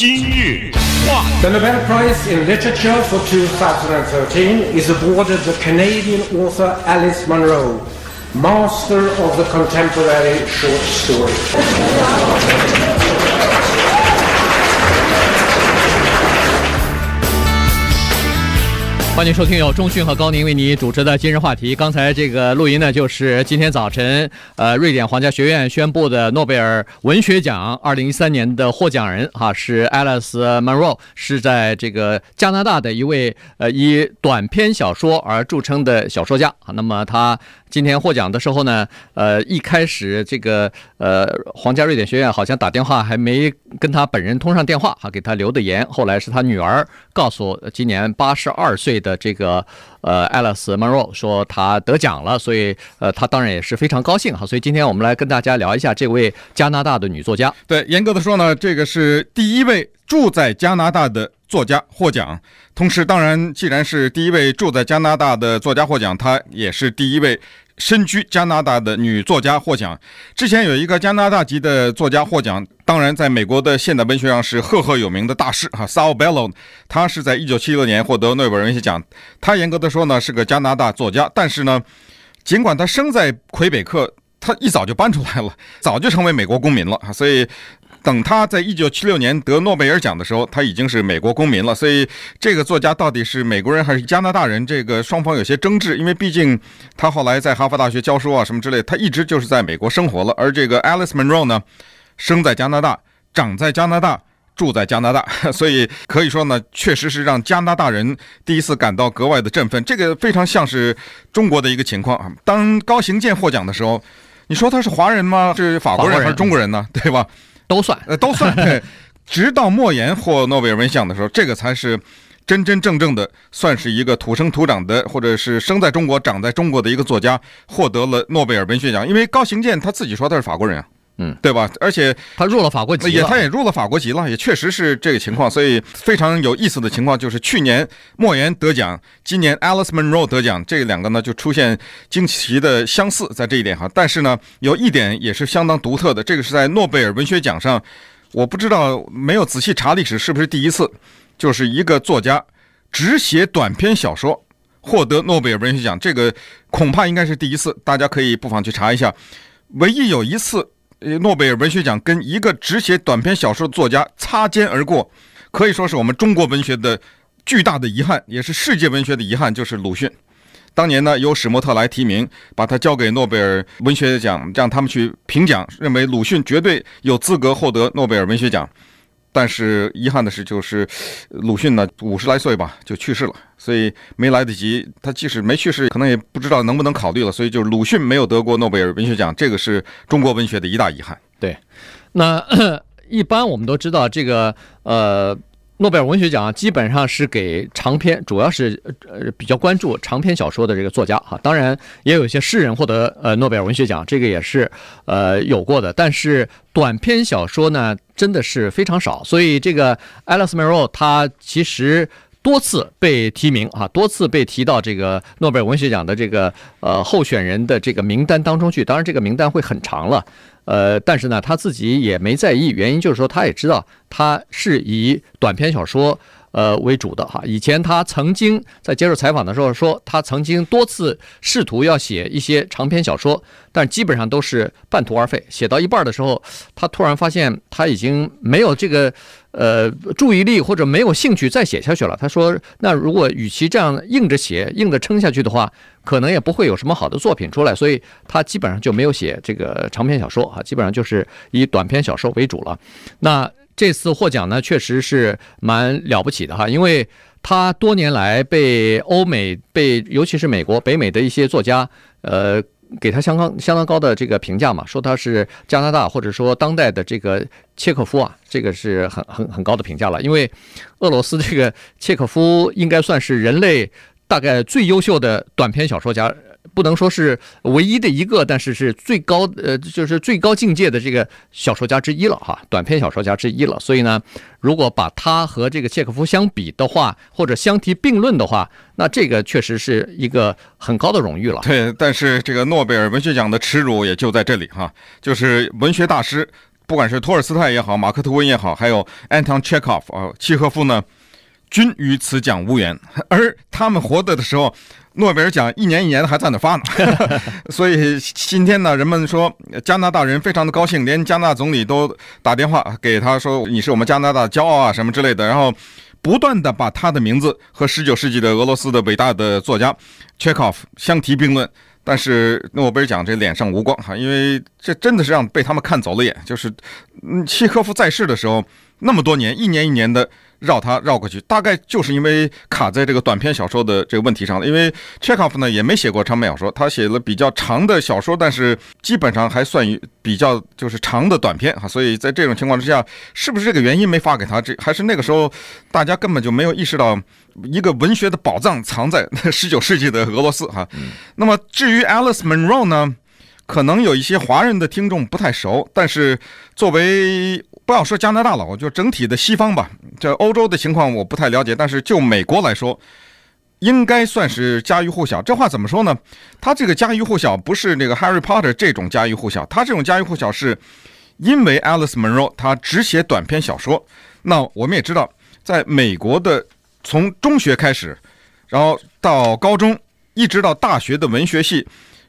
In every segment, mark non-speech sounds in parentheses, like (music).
今日话题。 The Nobel Prize in Literature for 2013 is awarded the Canadian author Alice Munro, master of the contemporary short story. 欢迎收听由中讯和高宁为你主持的今日话题。刚才这个录音呢，就是今天早晨，呃，瑞典皇家学院宣布的诺贝尔文学奖二零一三年的获奖人哈、是 Alice Munro，是在这个加拿大的一位呃以短篇小说而著称的小说家。那么他今天获奖的时候呢，呃，一开始这个呃皇家瑞典学院好像打电话还没跟他本人通上电话哈、给他留的言。后来是他女儿告诉今年八十二岁的。这个呃，Alice maro 说他得奖了，所以呃，他当然也是非常高兴哈。所以今天我们来跟大家聊一下这位加拿大的女作家。对，严格的说呢，这个是第一位住在加拿大的作家获奖。同时，当然，既然是第一位住在加拿大的作家获奖，她也是第一位。身居加拿大的女作家获奖，之前有一个加拿大籍的作家获奖，当然在美国的现代文学上是赫赫有名的大师哈 s a u Bellow，他是在一九七六年获得诺贝尔文学奖。他严格的说呢是个加拿大作家，但是呢，尽管他生在魁北克，他一早就搬出来了，早就成为美国公民了，所以。等他在一九七六年得诺贝尔奖的时候，他已经是美国公民了。所以，这个作家到底是美国人还是加拿大人，这个双方有些争执。因为毕竟他后来在哈佛大学教书啊，什么之类，他一直就是在美国生活了。而这个 Alice Munro 呢，生在加拿大，长在加拿大，住在加拿大，所以可以说呢，确实是让加拿大人第一次感到格外的振奋。这个非常像是中国的一个情况啊。当高行健获奖的时候，你说他是华人吗？是法国人还是中国人呢？(laughs) 对吧？都算，呃，都算。(laughs) 直到莫言获诺贝尔文学奖的时候，这个才是真真正正的，算是一个土生土长的，或者是生在中国、长在中国的一个作家获得了诺贝尔文学奖。因为高行健他自己说他是法国人啊，嗯，对吧？而且他入了法国籍，也他也入了法国籍了，也确实是这个情况。所以非常有意思的情况就是，去年莫言得奖，今年 Alice Munro 得奖，这两个呢就出现惊奇的相似在这一点哈。但是呢，有一点也是相当独特的，这个是在诺贝尔文学奖上。我不知道，没有仔细查历史，是不是第一次，就是一个作家只写短篇小说获得诺贝尔文学奖，这个恐怕应该是第一次。大家可以不妨去查一下。唯一有一次，呃，诺贝尔文学奖跟一个只写短篇小说的作家擦肩而过，可以说是我们中国文学的巨大的遗憾，也是世界文学的遗憾，就是鲁迅。当年呢，由史莫特来提名，把他交给诺贝尔文学奖，让他们去评奖，认为鲁迅绝对有资格获得诺贝尔文学奖。但是遗憾的是，就是鲁迅呢五十来岁吧就去世了，所以没来得及。他即使没去世，可能也不知道能不能考虑了。所以就是鲁迅没有得过诺贝尔文学奖，这个是中国文学的一大遗憾。对，那 (coughs) 一般我们都知道这个呃。诺贝尔文学奖啊基本上是给长篇，主要是呃比较关注长篇小说的这个作家哈，当然也有一些诗人获得呃诺贝尔文学奖，这个也是呃有过的。但是短篇小说呢，真的是非常少，所以这个 Alice Munro 他其实多次被提名啊，多次被提到这个诺贝尔文学奖的这个呃候选人的这个名单当中去。当然这个名单会很长了。呃，但是呢，他自己也没在意，原因就是说，他也知道他是以短篇小说呃为主的哈。以前他曾经在接受采访的时候说，他曾经多次试图要写一些长篇小说，但基本上都是半途而废。写到一半的时候，他突然发现他已经没有这个。呃，注意力或者没有兴趣再写下去了。他说：“那如果与其这样硬着写、硬着撑下去的话，可能也不会有什么好的作品出来。所以他基本上就没有写这个长篇小说啊，基本上就是以短篇小说为主了。那这次获奖呢，确实是蛮了不起的哈，因为他多年来被欧美、被尤其是美国、北美的一些作家，呃。”给他相当相当高的这个评价嘛，说他是加拿大或者说当代的这个契诃夫啊，这个是很很很高的评价了。因为俄罗斯这个契诃夫应该算是人类大概最优秀的短篇小说家。不能说是唯一的一个，但是是最高呃，就是最高境界的这个小说家之一了哈，短篇小说家之一了。所以呢，如果把他和这个契诃夫相比的话，或者相提并论的话，那这个确实是一个很高的荣誉了。对，但是这个诺贝尔文学奖的耻辱也就在这里哈，就是文学大师。不管是托尔斯泰也好，马克吐温也好，还有安东契诃夫啊，契诃夫呢，均与此奖无缘。而他们活着的时候，诺贝尔奖一年一年的还在那发呢。(laughs) 所以今天呢，人们说加拿大人非常的高兴，连加拿大总理都打电话给他说：“你是我们加拿大骄傲啊，什么之类的。”然后不断的把他的名字和十九世纪的俄罗斯的伟大的作家契诃夫相提并论。但是诺贝尔奖这脸上无光哈，因为这真的是让被他们看走了眼。就是，嗯，契诃夫在世的时候，那么多年，一年一年的。绕他绕过去，大概就是因为卡在这个短篇小说的这个问题上了。因为契诃夫呢也没写过长篇小说，他写了比较长的小说，但是基本上还算于比较就是长的短篇哈。所以在这种情况之下，是不是这个原因没发给他？这还是那个时候大家根本就没有意识到一个文学的宝藏藏在 (laughs) 十九世纪的俄罗斯哈。那么至于 Alice Munro 呢，可能有一些华人的听众不太熟，但是作为不要说加拿大了，我就整体的西方吧。这欧洲的情况我不太了解，但是就美国来说，应该算是家喻户晓。这话怎么说呢？他这个家喻户晓不是那个 Harry Potter 这种家喻户晓，他这种家喻户晓是因为 Alice Munro 他只写短篇小说。那我们也知道，在美国的从中学开始，然后到高中，一直到大学的文学系，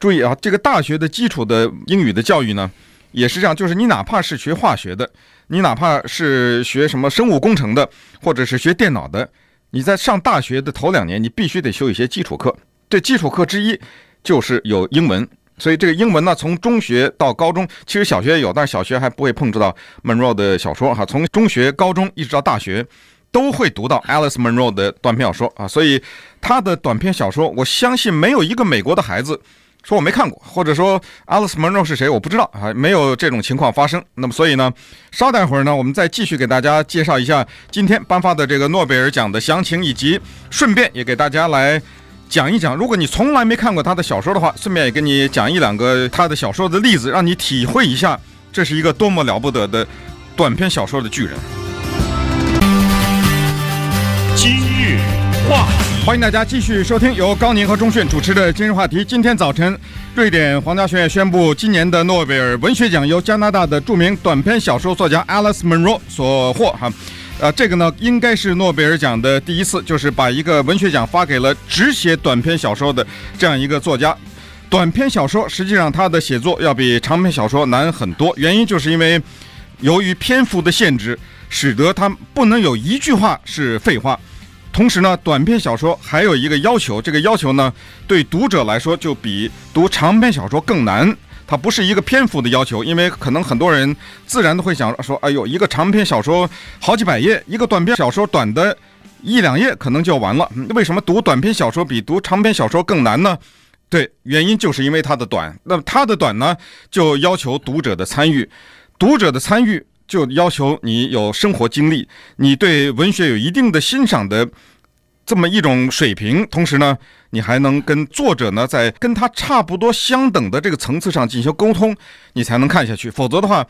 注意啊，这个大学的基础的英语的教育呢。也是这样，就是你哪怕是学化学的，你哪怕是学什么生物工程的，或者是学电脑的，你在上大学的头两年，你必须得修一些基础课。这基础课之一就是有英文，所以这个英文呢，从中学到高中，其实小学也有，但是小学还不会碰触到 Munro 的小说哈。从中学、高中一直到大学，都会读到 Alice Munro 的短篇小说啊。所以他的短篇小说，我相信没有一个美国的孩子。说我没看过，或者说 Alice Munro 是谁，我不知道啊，没有这种情况发生。那么，所以呢，稍待会儿呢，我们再继续给大家介绍一下今天颁发的这个诺贝尔奖的详情，以及顺便也给大家来讲一讲，如果你从来没看过他的小说的话，顺便也给你讲一两个他的小说的例子，让你体会一下这是一个多么了不得的短篇小说的巨人。今日话题。欢迎大家继续收听由高宁和钟迅主持的今日话题。今天早晨，瑞典皇家学院宣布，今年的诺贝尔文学奖由加拿大的著名短篇小说作家 Alice Munro 所获。哈，呃，这个呢，应该是诺贝尔奖的第一次，就是把一个文学奖发给了只写短篇小说的这样一个作家。短篇小说实际上他的写作要比长篇小说难很多，原因就是因为由于篇幅的限制，使得他不能有一句话是废话。同时呢，短篇小说还有一个要求，这个要求呢，对读者来说就比读长篇小说更难。它不是一个篇幅的要求，因为可能很多人自然都会想说：“哎呦，一个长篇小说好几百页，一个短篇小说短的一两页可能就完了。为什么读短篇小说比读长篇小说更难呢？对，原因就是因为它的短。那么它的短呢，就要求读者的参与，读者的参与。”就要求你有生活经历，你对文学有一定的欣赏的这么一种水平，同时呢，你还能跟作者呢在跟他差不多相等的这个层次上进行沟通，你才能看下去。否则的话，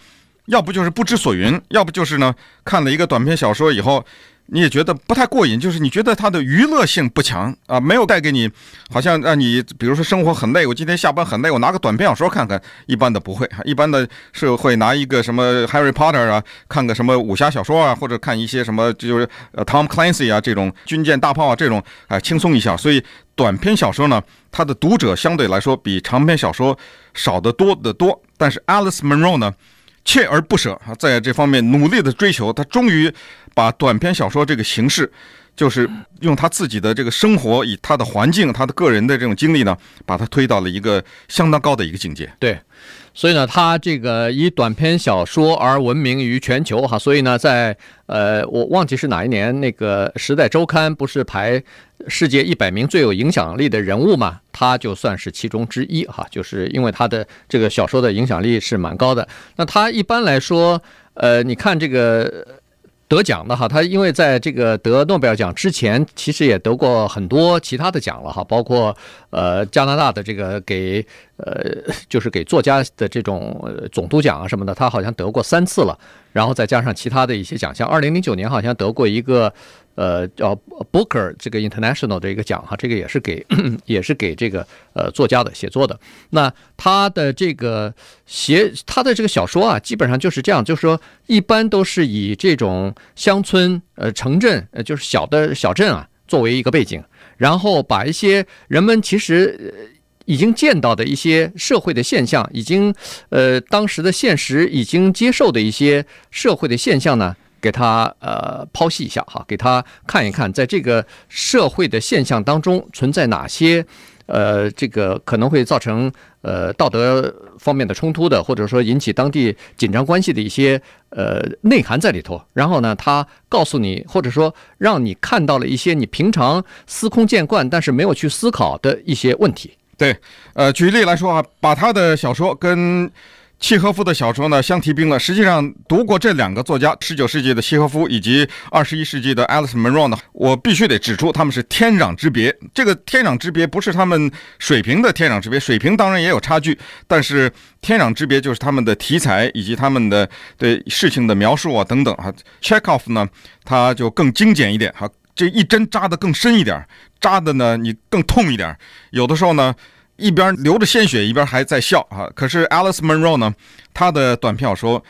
要不就是不知所云，要不就是呢看了一个短篇小说以后。你也觉得不太过瘾，就是你觉得它的娱乐性不强啊，没有带给你，好像让你，比如说生活很累，我今天下班很累，我拿个短篇小说看看，(laughs) 一般的不会，一般的是会拿一个什么 Harry Potter 啊，看个什么武侠小说啊，或者看一些什么就是呃 Tom Clancy 啊这种军舰大炮啊这种，啊轻松一下。所以短篇小说呢，它的读者相对来说比长篇小说少得多得多。但是 Alice Munro 呢，锲而不舍啊，在这方面努力的追求，他终于。把短篇小说这个形式，就是用他自己的这个生活，以他的环境、他的个人的这种经历呢，把他推到了一个相当高的一个境界。对，所以呢，他这个以短篇小说而闻名于全球哈。所以呢，在呃，我忘记是哪一年，那个《时代周刊》不是排世界一百名最有影响力的人物嘛？他就算是其中之一哈，就是因为他的这个小说的影响力是蛮高的。那他一般来说，呃，你看这个。得奖的哈，他因为在这个得诺贝尔奖之前，其实也得过很多其他的奖了哈，包括呃加拿大的这个给呃就是给作家的这种总督奖啊什么的，他好像得过三次了，然后再加上其他的一些奖项，二零零九年好像得过一个呃叫 Booker 这个 International 的一个奖哈，这个也是给 (clears throat) 也是给这个呃作家的写作的。那他的这个写他的这个小说啊，基本上就是这样，就是说一般都是以这种乡村呃城镇呃就是小的小镇啊作为一个背景，然后把一些人们其实已经见到的一些社会的现象，已经呃当时的现实已经接受的一些社会的现象呢。给他呃剖析一下哈，给他看一看，在这个社会的现象当中存在哪些呃这个可能会造成呃道德方面的冲突的，或者说引起当地紧张关系的一些呃内涵在里头。然后呢，他告诉你，或者说让你看到了一些你平常司空见惯但是没有去思考的一些问题。对，呃，举例来说啊，把他的小说跟。契诃夫的小说呢，相提并论。实际上，读过这两个作家，十九世纪的契诃夫以及二十一世纪的 Alice Munro 呢，我必须得指出，他们是天壤之别。这个天壤之别不是他们水平的天壤之别，水平当然也有差距，但是天壤之别就是他们的题材以及他们的对事情的描述啊等等啊。Chekhov 呢，他就更精简一点哈，这一针扎得更深一点，扎的呢你更痛一点，有的时候呢。一边流着鲜血，一边还在笑啊！可是 Alice Munro 呢，她的短篇小说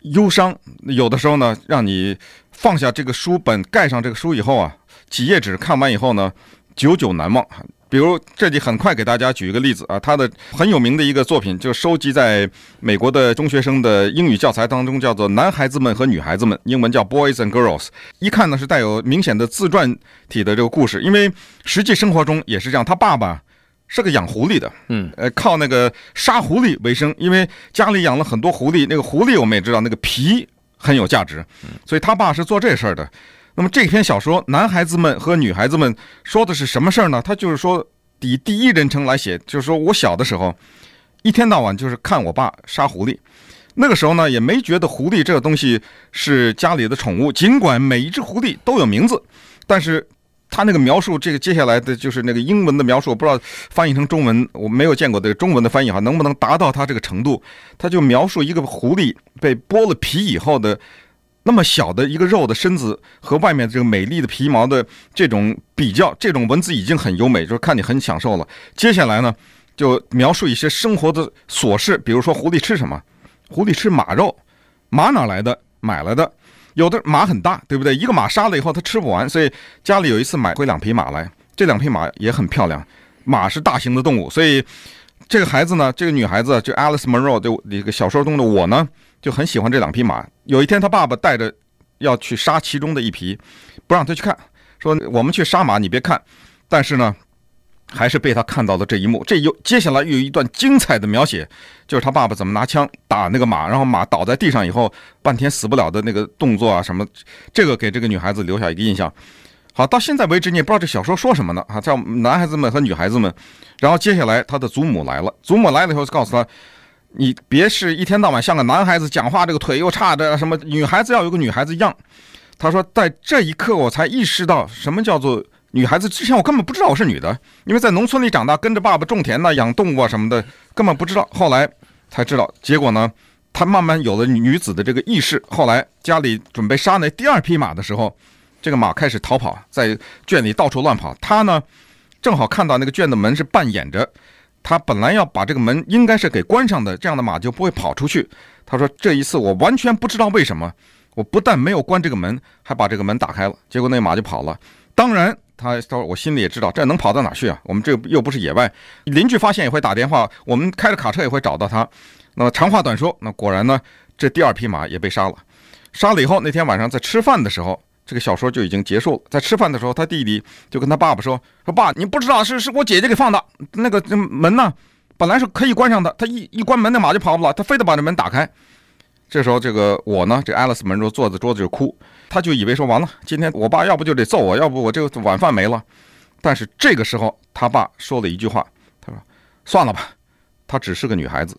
忧伤，有的时候呢，让你放下这个书本，盖上这个书以后啊，几页纸看完以后呢，久久难忘。比如这里很快给大家举一个例子啊，他的很有名的一个作品，就收集在美国的中学生的英语教材当中，叫做《男孩子们和女孩子们》，英文叫 Boys and Girls。一看呢是带有明显的自传体的这个故事，因为实际生活中也是这样，他爸爸。是个养狐狸的，嗯，呃，靠那个杀狐狸为生，因为家里养了很多狐狸，那个狐狸我们也知道，那个皮很有价值，所以他爸是做这事儿的。那么这篇小说，男孩子们和女孩子们说的是什么事儿呢？他就是说以第一人称来写，就是说我小的时候，一天到晚就是看我爸杀狐狸，那个时候呢也没觉得狐狸这个东西是家里的宠物，尽管每一只狐狸都有名字，但是。他那个描述，这个接下来的就是那个英文的描述，我不知道翻译成中文，我没有见过这个中文的翻译哈，能不能达到他这个程度？他就描述一个狐狸被剥了皮以后的那么小的一个肉的身子和外面这个美丽的皮毛的这种比较，这种文字已经很优美，就是看你很享受了。接下来呢，就描述一些生活的琐事，比如说狐狸吃什么？狐狸吃马肉，马哪来的？买来的。有的马很大，对不对？一个马杀了以后，它吃不完，所以家里有一次买回两匹马来。这两匹马也很漂亮，马是大型的动物，所以这个孩子呢，这个女孩子就 Alice Monroe，就一个小说中的我呢，就很喜欢这两匹马。有一天，他爸爸带着要去杀其中的一匹，不让他去看，说我们去杀马，你别看。但是呢。还是被他看到了这一幕，这又接下来又有一段精彩的描写，就是他爸爸怎么拿枪打那个马，然后马倒在地上以后，半天死不了的那个动作啊什么，这个给这个女孩子留下一个印象。好，到现在为止你也不知道这小说说什么呢？啊，叫男孩子们和女孩子们。然后接下来他的祖母来了，祖母来了以后告诉他，你别是一天到晚像个男孩子讲话，这个腿又差着什么，女孩子要有个女孩子样。他说，在这一刻我才意识到什么叫做。女孩子之前我根本不知道我是女的，因为在农村里长大，跟着爸爸种田呐、养动物啊什么的，根本不知道。后来才知道，结果呢，她慢慢有了女子的这个意识。后来家里准备杀那第二匹马的时候，这个马开始逃跑，在圈里到处乱跑。她呢，正好看到那个圈的门是半掩着，她本来要把这个门应该是给关上的，这样的马就不会跑出去。她说这一次我完全不知道为什么，我不但没有关这个门，还把这个门打开了，结果那马就跑了。当然。他他说：“我心里也知道，这能跑到哪去啊？我们这又不是野外，邻居发现也会打电话，我们开着卡车也会找到他。那么长话短说，那果然呢，这第二匹马也被杀了。杀了以后，那天晚上在吃饭的时候，这个小说就已经结束了。在吃饭的时候，他弟弟就跟他爸爸说：‘说爸，你不知道是是我姐姐给放的那个门呢，本来是可以关上的，他一一关门，那马就跑不了，他非得把这门打开。’这时候，这个我呢，这爱丽丝门罗坐在桌子就哭。”他就以为说完了，今天我爸要不就得揍我，要不我这个晚饭没了。但是这个时候，他爸说了一句话，他说：“算了吧，她只是个女孩子，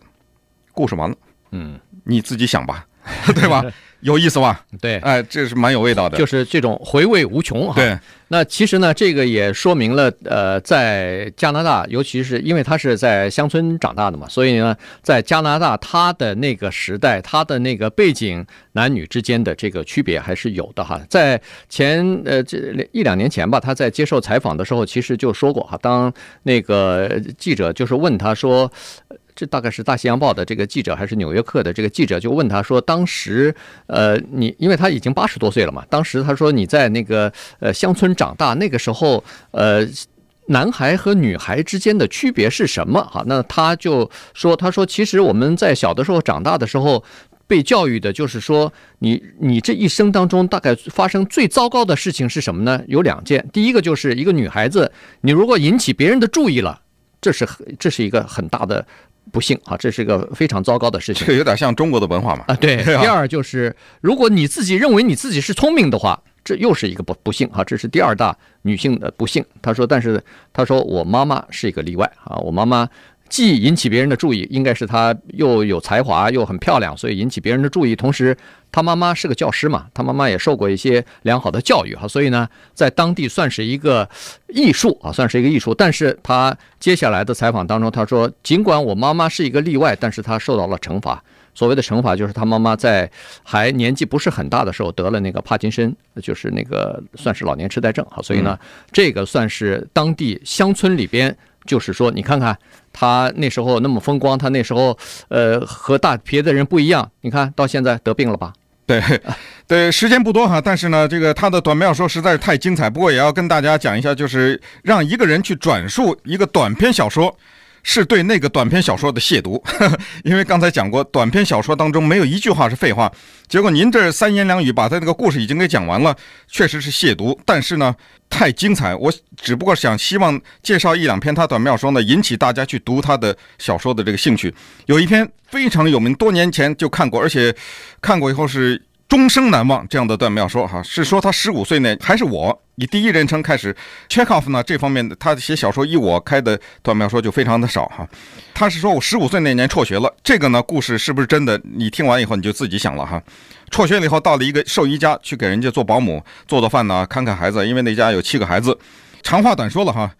故事完了，嗯，你自己想吧，(laughs) 对吧？有意思吧？对，哎，这是蛮有味道的，就是这种回味无穷哈。对，那其实呢，这个也说明了，呃，在加拿大，尤其是因为他是在乡村长大的嘛，所以呢，在加拿大他的那个时代，他的那个背景，男女之间的这个区别还是有的哈。在前呃这一两年前吧，他在接受采访的时候，其实就说过哈，当那个记者就是问他说。这大概是《大西洋报》的这个记者，还是《纽约客》的这个记者，就问他说：“当时，呃，你因为他已经八十多岁了嘛，当时他说你在那个呃乡村长大，那个时候，呃，男孩和女孩之间的区别是什么？哈，那他就说，他说其实我们在小的时候长大的时候，被教育的就是说，你你这一生当中大概发生最糟糕的事情是什么呢？有两件，第一个就是一个女孩子，你如果引起别人的注意了，这是这是一个很大的。”不幸啊，这是一个非常糟糕的事情。这有点像中国的文化嘛？啊，对。(laughs) 第二就是，如果你自己认为你自己是聪明的话，这又是一个不不幸啊，这是第二大女性的不幸。她说，但是她说我妈妈是一个例外啊，我妈妈。既引起别人的注意，应该是她又有才华又很漂亮，所以引起别人的注意。同时，她妈妈是个教师嘛，她妈妈也受过一些良好的教育哈，所以呢，在当地算是一个艺术啊，算是一个艺术。但是她接下来的采访当中，她说，尽管我妈妈是一个例外，但是她受到了惩罚。所谓的惩罚就是她妈妈在还年纪不是很大的时候得了那个帕金森，就是那个算是老年痴呆症哈。所以呢，这个算是当地乡村里边。就是说，你看看他那时候那么风光，他那时候呃和大别的人不一样。你看到现在得病了吧？对，(laughs) 对，时间不多哈，但是呢，这个他的短篇小说实在是太精彩。不过也要跟大家讲一下，就是让一个人去转述一个短篇小说。是对那个短篇小说的亵渎，(laughs) 因为刚才讲过，短篇小说当中没有一句话是废话。结果您这三言两语把他那个故事已经给讲完了，确实是亵渎。但是呢，太精彩，我只不过想希望介绍一两篇他短篇小说呢，引起大家去读他的小说的这个兴趣。有一篇非常有名，多年前就看过，而且看过以后是。终生难忘这样的段妙说哈，是说他十五岁那还是我以第一人称开始。check off 呢这方面的他写小说以我开的段妙说就非常的少哈。他是说我十五岁那年辍学了，这个呢故事是不是真的？你听完以后你就自己想了哈。辍学了以后到了一个兽医家去给人家做保姆，做做饭呢，看看孩子，因为那家有七个孩子。长话短说了哈，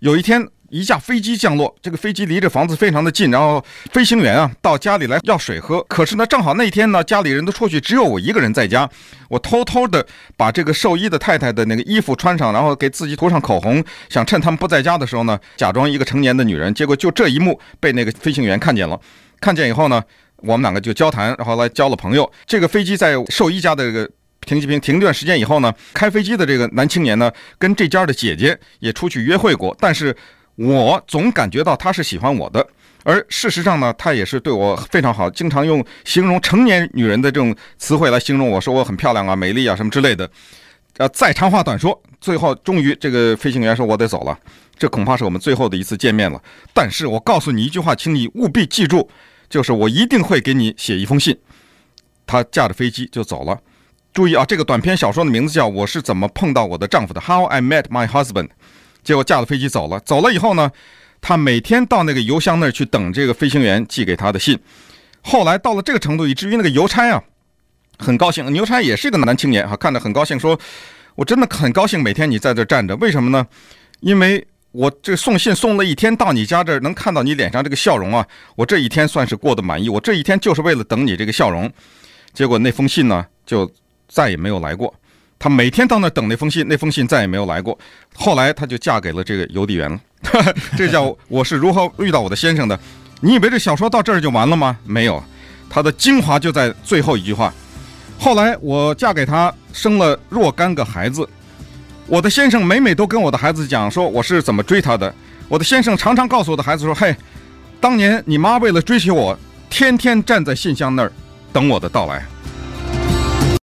有一天。一架飞机降落，这个飞机离这房子非常的近，然后飞行员啊到家里来要水喝，可是呢正好那天呢家里人都出去，只有我一个人在家，我偷偷的把这个兽医的太太的那个衣服穿上，然后给自己涂上口红，想趁他们不在家的时候呢假装一个成年的女人，结果就这一幕被那个飞行员看见了，看见以后呢我们两个就交谈，然后来交了朋友。这个飞机在兽医家的这个停机坪停一段时间以后呢，开飞机的这个男青年呢跟这家的姐姐也出去约会过，但是。我总感觉到他是喜欢我的，而事实上呢，他也是对我非常好，经常用形容成年女人的这种词汇来形容我，说我很漂亮啊、美丽啊什么之类的。呃，再长话短说，最后终于这个飞行员说：“我得走了。”这恐怕是我们最后的一次见面了。但是我告诉你一句话，请你务必记住，就是我一定会给你写一封信。他驾着飞机就走了。注意啊，这个短篇小说的名字叫《我是怎么碰到我的丈夫的》（How I Met My Husband）。结果驾了飞机走了，走了以后呢，他每天到那个邮箱那儿去等这个飞行员寄给他的信。后来到了这个程度，以至于那个邮差啊，很高兴。邮差也是一个男青年哈，看着很高兴，说：“我真的很高兴每天你在这站着，为什么呢？因为我这送信送了一天，到你家这儿能看到你脸上这个笑容啊，我这一天算是过得满意。我这一天就是为了等你这个笑容。结果那封信呢，就再也没有来过。”她每天到那等那封信，那封信再也没有来过。后来她就嫁给了这个邮递员了。(laughs) 这叫我是如何遇到我的先生的？你以为这小说到这儿就完了吗？没有，它的精华就在最后一句话。后来我嫁给他，生了若干个孩子。我的先生每每都跟我的孩子讲说我是怎么追他的。我的先生常常告诉我的孩子说：“嘿，当年你妈为了追求我，天天站在信箱那儿等我的到来。”